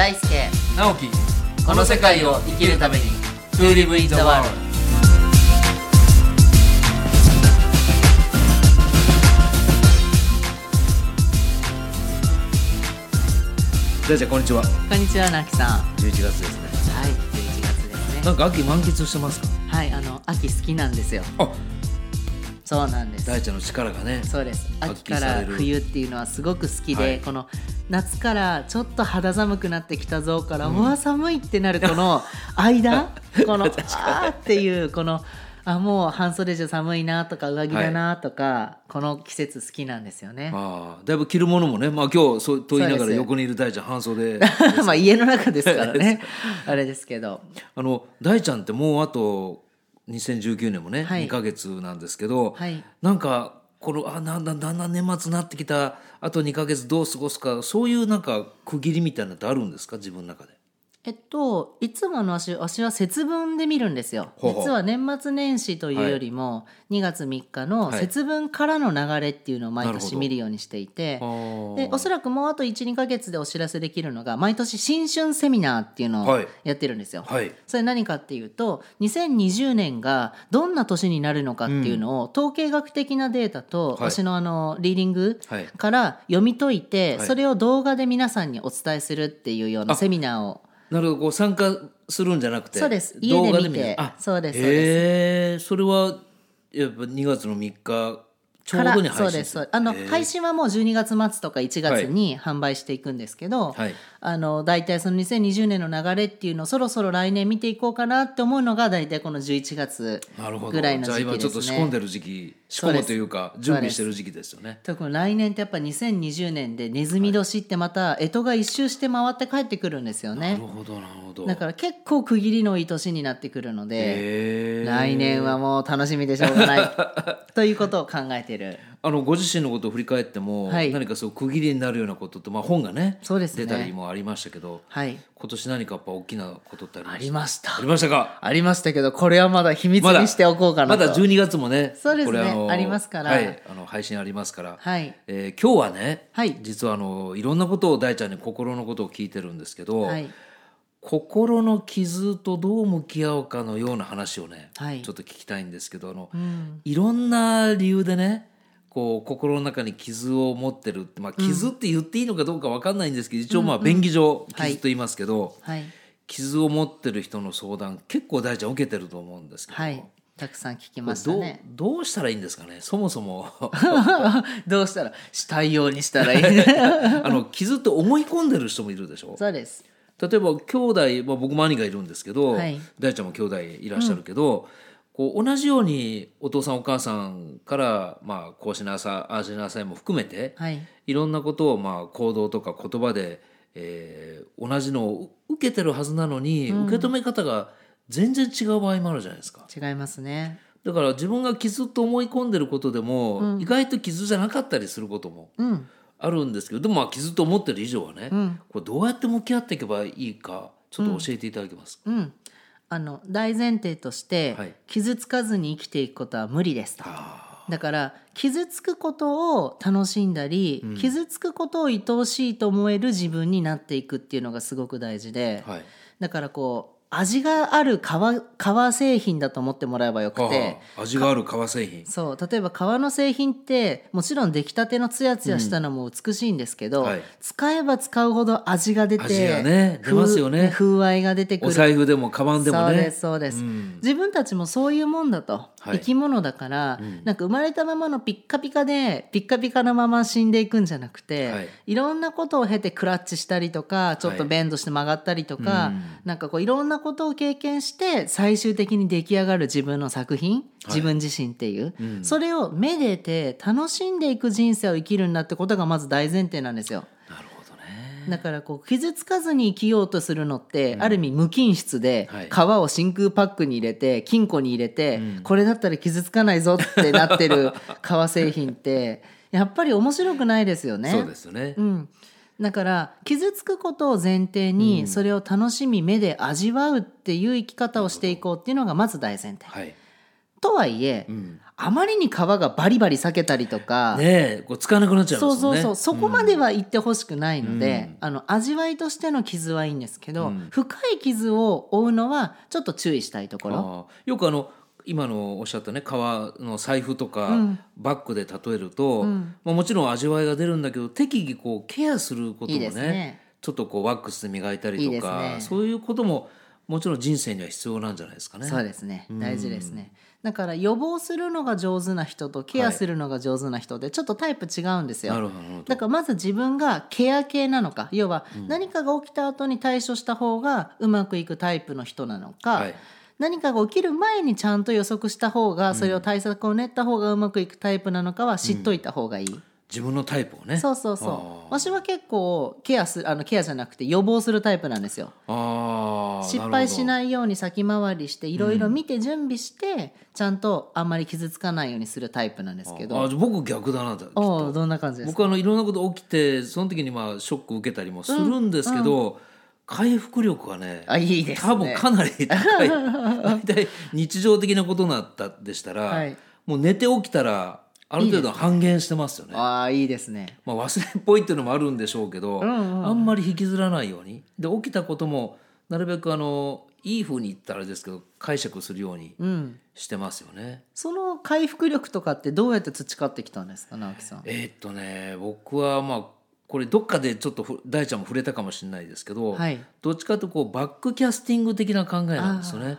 大輔。直樹。この世界を生きるために。To live in the world 大ちゃんこんにちは。こんにちはなきさん。11月ですね。はい11月ですね。なんか秋満喫してますか？はいあの秋好きなんですよ。あそうなんです。大ちゃんの力がねそうです。秋発から冬っていうのはすごく好きで、はい。この夏からちょっと肌寒くなってきたぞから、うわ寒いってなるこの 間この あーっていうこのあもう半袖じゃ寒いなとか上着だなとか、この季節好きなんですよね。ああだいぶ着るものもねまあ今日そうと言いながら横にいる大ちゃん半袖 まあ家の中ですからね。あれですけど。あの大ちゃんってもうあと2019年もね、はい。2ヶ月なんですけど、はい。なんかこのあなんだだんだん年末になってきたあと2か月どう過ごすかそういうなんか区切りみたいなのってあるんですか自分の中で？えっといつもの私私は節分で見るんですよ。ほうほう。実は年末年始というよりも、2月3日のはい。節分からの流れっていうのを毎年見るようにしていて、でおそらくもうあと12か月でお知らせできるのが毎年新春セミナーっていうのをはい。やってるんですよ。はい。それ何かっていうと2020年がどんな年になるのかっていうのを、統計学的なデータと、はい。私のあのリーディングはい。から読み解いて、はい。それを動画で皆さんにお伝えするっていうようなセミナーをなるほどこう参加するんじゃなくてそうです。家で見て。あそうですそうです。へえそれはやっぱ2月の3日ちょうどに配信そうですそう。ですあの、配信はもう12月末とか1月に販売していくんですけど、はい。あの大体その2020年の流れっていうのをそろそろ来年見ていこうかなって思うのが大体この11月なるほど。ぐらいのじゃあ今ちょっ時期ですね。と仕込んでる時期仕込むというか準備してる時期ですよね。特に来年ってやっぱ2020年でネズミ年ってまた干支が一周して回って帰ってくるんですよなねるほどなるほど。だから結構区切りのいい年になってくるので来年はもう楽しみでしょうがない。ということを考えてるあのご自身のことを振り返っても、はい。何かそう区切りになるようなことって、まあ、本がねそうですね。出たりもありましたけどはい。今年何かやっぱ大きなことってありまあした？りました。ありましたか？ありましたけどこれはまだ秘密にしておこうかなと。まだ12月もねそうですね。これのありますから。はい、あの配信ありますから、はい。えー今日はね、はい。実はあのいろんなことを大ちゃんに心のことを聞いてるんですけど、はい。心の傷とどう向き合うかのような話をね、はい。ちょっと聞きたいんですけどあの、うん。いろんな理由でねこう心の中に傷を持ってるって、まあ、傷って言っていいのかどうか分かんないんですけど、一応まあ便宜上はい傷と言いますけど、はい。傷を持ってる人の相談結構大ちゃん受けてると思うんですけど、はい。たくさん聞きこましたね。どうしたらいいんですかね？そもそも。どうしたらしたいようにしたらいい？あの傷って思い込んでる人もいるでしょ？そうです。例えば兄弟、まあ、僕も兄がいるんですけど、はい。大ちゃんも兄弟いらっしゃるけど、こう同じようにお父さんお母さんから、まあ、こうしなさいああしなさいも含めて、はい。いろんなことをまあ行動とか言葉で、えー同じのを受けてるはずなのに、受け止め方が全然違う場合もあるじゃないですか。違いますね。だから自分が傷と思い込んでることでも、意外と傷じゃなかったりすることもうん。あるんですけどでもまあ傷と思ってる以上はね、ん。これどうやって向き合っていけばいいかちょっと教えていただけますか、うんあの大前提として、はい。傷つかずに生きていくことは無理ですと。あだから傷つくことを楽しんだり、傷つくことを愛おしいと思える自分になっていくっていうのがすごく大事で、ーはい。だからこう味がある革革製品だと思ってもらえばよくて、味がある革製品そう例えば革の製品ってもちろん出来たてのツヤツヤしたのも美しいんですけど、はい使えば使うほど味が出て味がね出ますよね風風合いが出てくおる財布でもカバンでもねそうですそうです、ん自分たちもそういうもんだと、はい生き物だから、なんか生まれたままのピッカピカでピッカピカのまま死んでいくんじゃなくて、はい。い、ろんなことを経てクラッチしたりとかちょっとベンドして曲がったりとか、うん。なんかこういろんなことを経験して最終的に出来上がる自分の作品自分自身っていう、うん。それをめでて楽しんでいく人生を生きるんだってことがまず大前提なんですよ。だからこう傷つかずに生きようとするのって、ある意味無菌室ではい。皮を真空パックに入れて金庫に入れて、これだったら傷つかないぞってなってる 革製品ってやっぱり面白くないですよね。そうですよね、うん、だから傷つくことを前提にそれを楽しみ目で味わうっていう生き方をしていこうっていうのがまず大前提。はい。とはいえ、うんあまりに皮がバリバリ裂けたりとか、ねえこう使わなくなっちゃいそうそうそう。そこまでは言ってほしくないので、うん。あの味わいとしての傷はいいんですけど、うん。深い傷を負うのはちょっと注意したいところ。よくあの今のおっしゃったね革の財布とか、うん。バッグで例えると、うん。まあ、もちろん味わいが出るんだけど適宜こうケアすることもねね。ちょっとこうワックスで磨いたりとかね。そういうことももちろん人生には必要なんじゃないですかね。そうですね。大事ですねだから予防するのが上手な人とケアするのが上手な人でちょっとタイプ違うんですよ、なるほど。なるほどだからまず自分がケア系なのか要は何かが起きた後に対処した方がうまくいくタイプの人なのか、はい。何かが起きる前にちゃんと予測した方がそれを対策を練った方がうまくいくタイプなのかは知っといた方がいい、自分のタイプをね。そうそうそう。あー。私は結構ケアすあのケアじゃなくて予防するタイプなんですよ。失敗しい。ないように先回りしていろいろ見て準備して、ちゃんとあんまり傷つかないようにするタイプなんですけあどあ僕逆だなきっおどんな感じですか？僕はあのいろんなこと起きてその時にまあショック受けたりもするんですけど、回復力がねあいいですね。多分かなり高い。大 体 日常的なことだったでしたら、はい。もう寝て起きたらある程度半減してますよね。ああいいですね。まあ、忘れっぽいっていうのもあるんでしょうけど、んうん。あんまり引きずらないように。で起きたこともなるべくあのいい風に言ったらあれですけど解釈するようにうん。してますよね。その回復力とかってどうやって培ってきたんですか直樹さん？えーっとね僕はまあこれどっかでちょっとふ大ちゃんも触れたかもしれないですけど、はい。どっちかというとこうバックキャスティング的な考えなんですよね。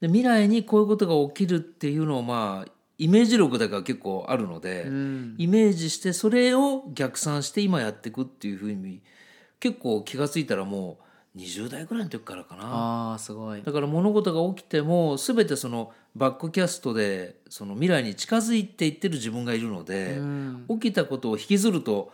で未来にこういうことが起きるっていうのをまあイメージ力だから結構あるので、うん。イメージしてそれを逆算して今やっていくっていうふうに結構気が付いたらもう20代ぐらいの時からかな。ああすごい。だから物事が起きても全てそのバックキャストでその未来に近づいていってる自分がいるので、うん。起きたことを引きずると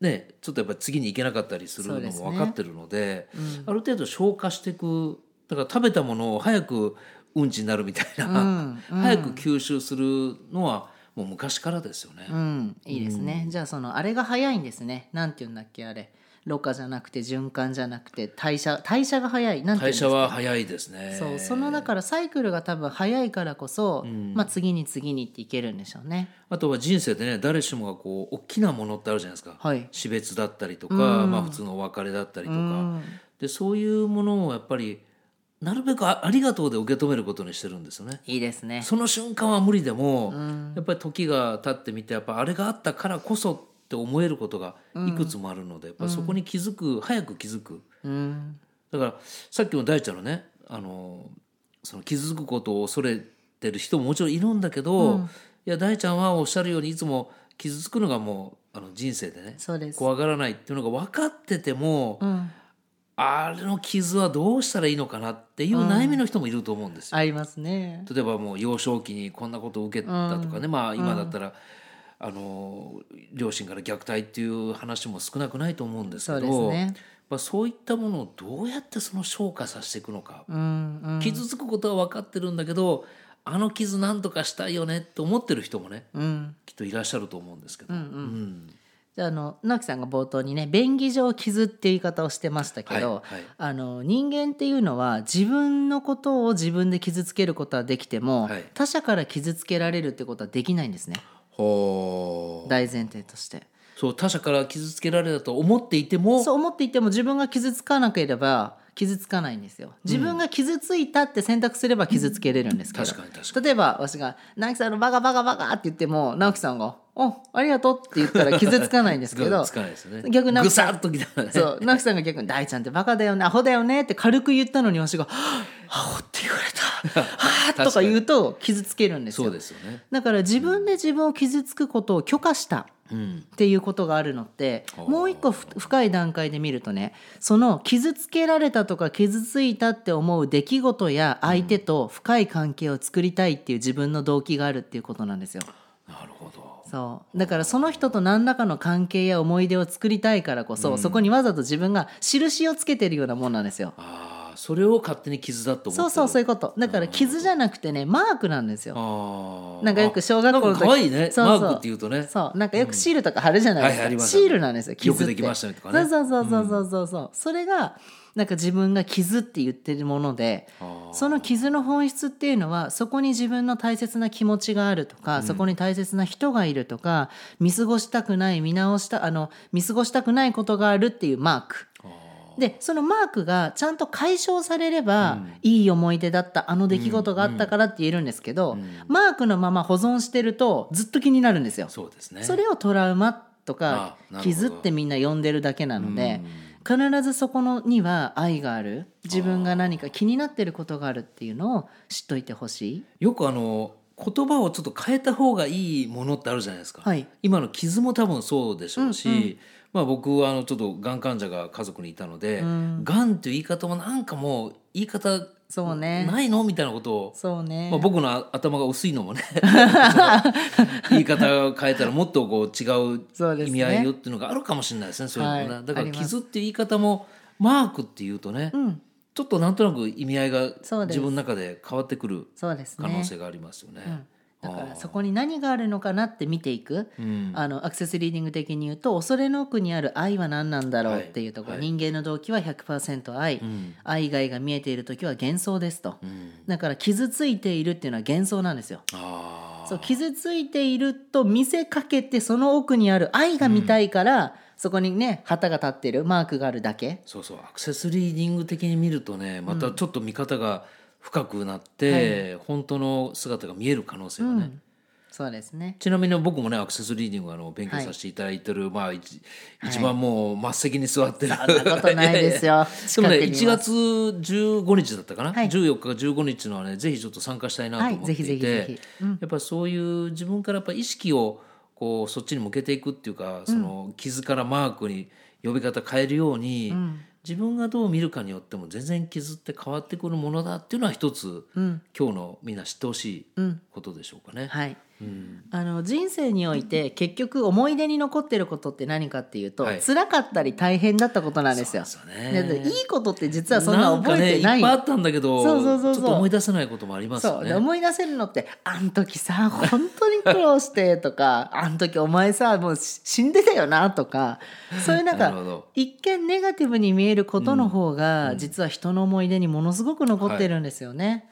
ねちょっとやっぱり次に行けなかったりするのも分かってるのでうん。ある程度消化していく。だから食べたものを早くうんちになるみたいな、うん。うん。早く吸収するのはもう昔からですよね。うん。いいですね、じゃあそのあれが早いん。ですねなん。て言うん。だっけあれろ過じゃなくて循環じゃなくて代謝代謝が早いなん。て代謝は早いですね。そうそのだからサイクルが多分早いからこそ、まあ、次に次にっていけるん。でしょうね。あとは人生でね誰しもがこう大きなものってあるじゃないですか、はい死別だったりとか、うん。まあ、普通のお別れだったりとか、うん。でそういうものをやっぱりなるべくあありがとうで受け止めることにしてるんですよね。いいですね。その瞬間は無理でも、んやっぱり時が経ってみてやっぱあれがあったからこそって思えることがいくつもあるので、やっぱそこに気づく早く気づくうんだからさっきの大ちゃんのねあのその傷つくことを恐れてる人ももちろんいるんだけど、いや大ちゃんはおっしゃるようにいつも傷つくのがもうあの人生でね。怖がらないっていうのが分かってても、うん、あれの傷はどうしたらいいのかなっていう悩みの人もいると思うんですよ。ありますね。例えばもう幼少期にこんなことを受けたとかね、まあ今だったら、あの両親から虐待っていう話も少なくないと思うんですけどそうですね。まあ、そういったものをどうやってその消化させていくのか、傷つくことは分かってるんだけどあの傷なんとかしたいよねって思ってる人もねうん。きっといらっしゃると思うんですけど、うんああの直樹さんが冒頭にね便宜上傷っていう言い方をしてましたけど、はいはい。あの人間っていうのは自分のことを自分で傷つけることはできても、はい。他者から傷つけられるってことはできないんですね。ほう。大前提として。そう他者から傷つけられたと思っていてもそう思っていても自分が傷つかなければ傷つかないんですよ。自分が傷ついたって選択すれば傷つけれるんですけど、例えば私が「直樹さんのバカバカバカ」って言っても直樹さんが「おありがとう」って言ったら傷つかないんですけど。逆になんかぐさっときたらね。そう直樹さんが逆に「大ちゃんってバカだよねアホだよね」って軽く言ったのに私が「アホって言われた」は あとか言うと傷つけるんですよ。そうですよね。だから自分で自分を傷つくことを許可した。うんっていうことがあるのってあーもう一個ふ深い段階で見るとねその傷つけられたとか傷ついたって思う出来事や相手と深い関係を作りたいっていう自分の動機があるっていうことなんですよ。なるほど。そう。だからその人と何らかの関係や思い出を作りたいからこそ、そこにわざと自分が印をつけてるようなもんなんですよ。ああそれを勝手に傷だと思ってる。そうそうそういうこと。だから傷じゃなくてねマークなんですよ。なんかよく小学校の時か可愛いね。そうそう。マークっていうとね。そう。なんかよくシールとか貼るじゃないですか、シールなんですよ傷って。よくできましたねとかね。そうそうそうそうそうそう。それがなんか自分が傷って言ってるものでその傷の本質っていうのはそこに自分の大切な気持ちがあるとか、そこに大切な人がいるとか見過ごしたくない見直したあの見過ごしたくないことがあるっていうマーク。でそのマークがちゃんと解消されれば、いい思い出だったあの出来事があったからって言えるんですけど、マークのまま保存してるとずっと気になるんですよ。そうですね。それをトラウマとか傷ってみんな呼んでるだけなので必ずそこのには愛がある自分が何か気になってることがあるっていうのを知っといてほしい。よくあの言葉をちょっと変えた方がいいものってあるじゃないですか、はい。今の傷も多分そうでしょうし、まあ、僕はあのちょっとがん患者が家族にいたので、がんっていう言い方もなんかもう言い方そうね。ないのみたいなことを、そうね、まあ、僕の頭が薄いのもね 言い方を変えたらもっとこう違そう意味合いよっていうのがあるかもしれないですね。そういうのね、はい。だから傷っていう言い方もマークっていうとね、ちょっとなんとなく意味合いが自分の中で変わってくる可能ね性がありますよね。だからそこに何があるのかなって見ていく、あのアクセスリーディング的に言うと恐れの奥にある愛は何なんだろうっていうところ、はい。人間の動機は100%愛、愛以外が見えている時は幻想ですと、だから傷ついているっていうのは幻想なんですよ。あそう傷ついていると見せかけてその奥にある愛が見たいから、そこにね旗が立ってるマークがあるだけ。そうそう。アクセスリーディング的に見るとねまたちょっと見方が深くなって、本当の姿が見える可能性がね、そうですね。ちなみに僕もねアクセスリーディングあの勉強させていただいてる、まあ一一番もう末席に座ってる、そんなことないですよ。でもね1近くにいます。月15日だったかな、はい。14日か15日のはねぜひちょっと参加したいなと思っていて、はいぜひぜひぜひ。やっぱりそういう自分からやっぱ意識をこうそっちに向けていくっていうかその傷からマークに呼び方変えるように、自分がどう見るかによっても全然傷って変わってくるものだっていうのは一つ、今日のみんな知ってほしいことでしょうかね。はい、あの人生において結局思い出に残ってることって何かっていうと、はい。辛かったり大変だったことなんですよ。ね。いいことって実はそんな覚えてない。んかね、いっぱいあったんだけどそうそうそうそう。ちょっと思い出せないこともありますそう。でよね。思い出せるのって「あん時さ本当に苦労して」とか「あん時お前さもうし死んでたよな」とかそういうなんか一見ネガティブに見えることの方が、実は人の思い出にものすごく残ってるんですよね。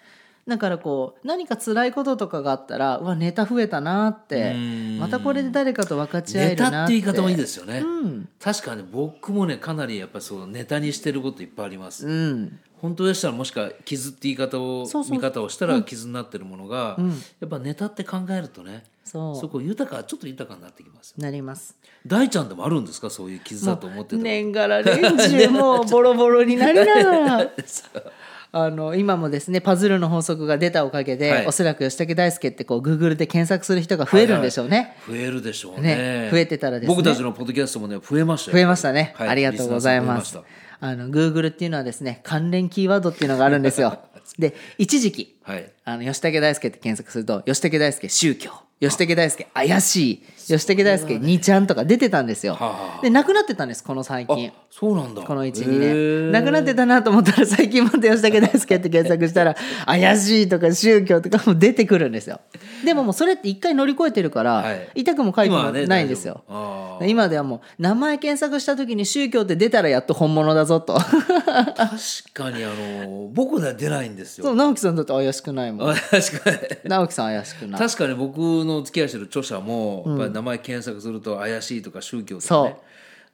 だからこう何か辛いこととかがあったらうわネタ増えたなってうん。またこれで誰かと分かち合えネタるなって。っていう言い方もいいですよね。うん。確かに僕もねかなりやっぱりそうネタにしてることいっぱいあります。うん。本当でしたらもしか傷って言い方を見方をしたら傷になってるものが、やっぱネタって考えるとねそこ豊かちょっと豊かになってきますよ。なります。大ちゃんでもあるんですか？そういう傷だと思ってた年がら年中もうボロボロになりながら あの今もですねパズルの法則が出たおかげで、はい。おそらく吉武大輔ってこうグーグルで検索する人が増えるんでしょうね、増えるでしょうね。ね。増えてたらですね。僕たちのポッドキャストもね増えましたよ。増えましたね、はい。ありがとうございます。リスナーさん増あの Google っていうのはですね関連キーワードっていうのがあるんですよ。で一時期はい。あの吉武大輔って検索すると吉武大輔宗教吉武大輔怪しい。吉武大輔2ちゃんとか出てたんですよ、でなくなってたんですこの最近。あそうなんだ。このへ12年。ー。なくなってたなと思ったら最近また吉武大輔って検索したら 怪しいとか宗教とかも出てくるんですよ。でももうそれって一回乗り越えてるから、はい痛くも痒くもないんですよ、大丈夫あ今ではもう名前検索した時に宗教って出たらやっと本物だぞと。ー確かにあの僕では出ないんですよ。そう直樹さんだって怪しくないもん。あ 確かに。直樹さん怪しくない。確かに僕の付き合いしてる著者もやっぱり名前検索すると怪しいとか宗教とかねそう。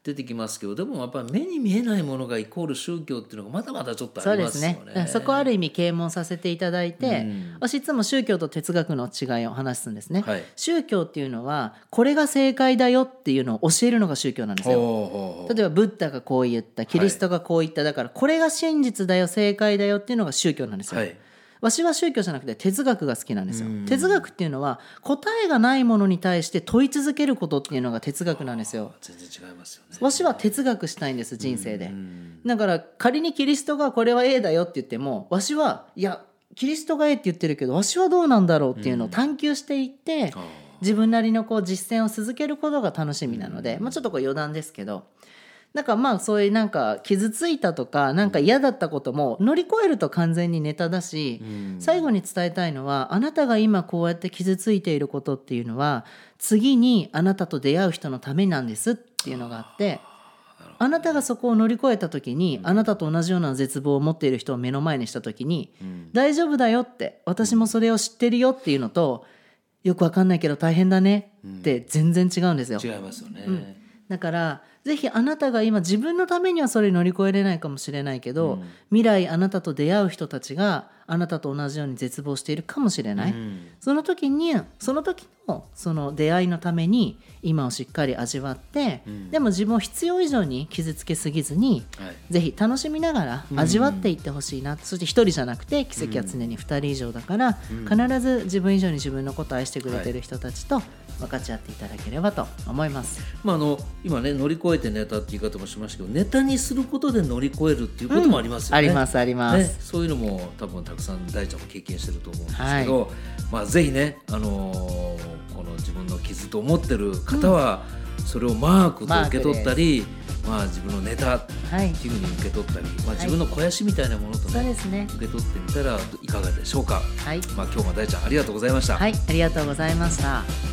出てきますけどでもやっぱり目に見えないものがイコール宗教っていうのがまだまだちょっとありますね。ね。うんそこはある意味啓蒙させていただいて、私いつも宗教と哲学の違いを話すんですね、はい。宗教っていうのはこれが正解だよっていうのを教えるのが宗教なんですよ。例えばブッダがこう言ったキリストがこう言った、だからこれが真実だよ正解だよっていうのが宗教なんですよ、はいわしは宗教じゃなくて哲学が好きなんですよ。哲学っていうのは答えがないものに対して問い続けることっていうのが哲学なんですよ。全然違いますよね。わしは哲学したいんです人生で。だから仮にキリストがこれは A だよって言ってもわしはいやキリストが A って言ってるけどわしはどうなんだろうっていうのを探求していって自分なりのこう実践を続けることが楽しみなので、まあ、ちょっとこう余談ですけどだからまあそういうなんか傷ついたとかなんか嫌だったことも乗り越えると完全にネタだし、最後に伝えたいのはあなたが今こうやって傷ついていることっていうのは次にあなたと出会う人のためなんですっていうのがあってあなたがそこを乗り越えた時に、あなたと同じような絶望を持っている人を目の前にした時に、大丈夫だよって私もそれを知ってるよっていうのとよくわかんないけど大変だねって全然違うんですよ。違いますよね、だからぜひあなたが今自分のためにはそれ乗り越えれないかもしれないけど、未来あなたと出会う人たちがあなたと同じように絶望しているかもしれない、その時にその時のその出会いのために今をしっかり味わって、でも自分を必要以上に傷つけすぎずに、はい。ぜひ楽しみながら味わっていってほしいな、そして一人じゃなくて奇跡は常に二人以上だから、必ず自分以上に自分のことを愛してくれてる人たちと分かち合っていただければと思います。まあ、あの今ね乗り越えてネタって言い方もしましたけどネタにすることで乗り越えるっていうこともありますよね。ありますあります。ね、そういうのも多分たくさん大ちゃんも経験してると思うんですけど、まあ、ぜひね、あのーこの自分の傷と思ってる方は、それをマークと受け取ったり、まあ、自分のネタってはい、いうふうに受け取ったり、まあ、自分の肥やしみたいなものとね、そうですね。受け取ってみたらいかがでしょうか。はい、まあ、今日も大ちゃんありがとうございました。はい、ありがとうございました。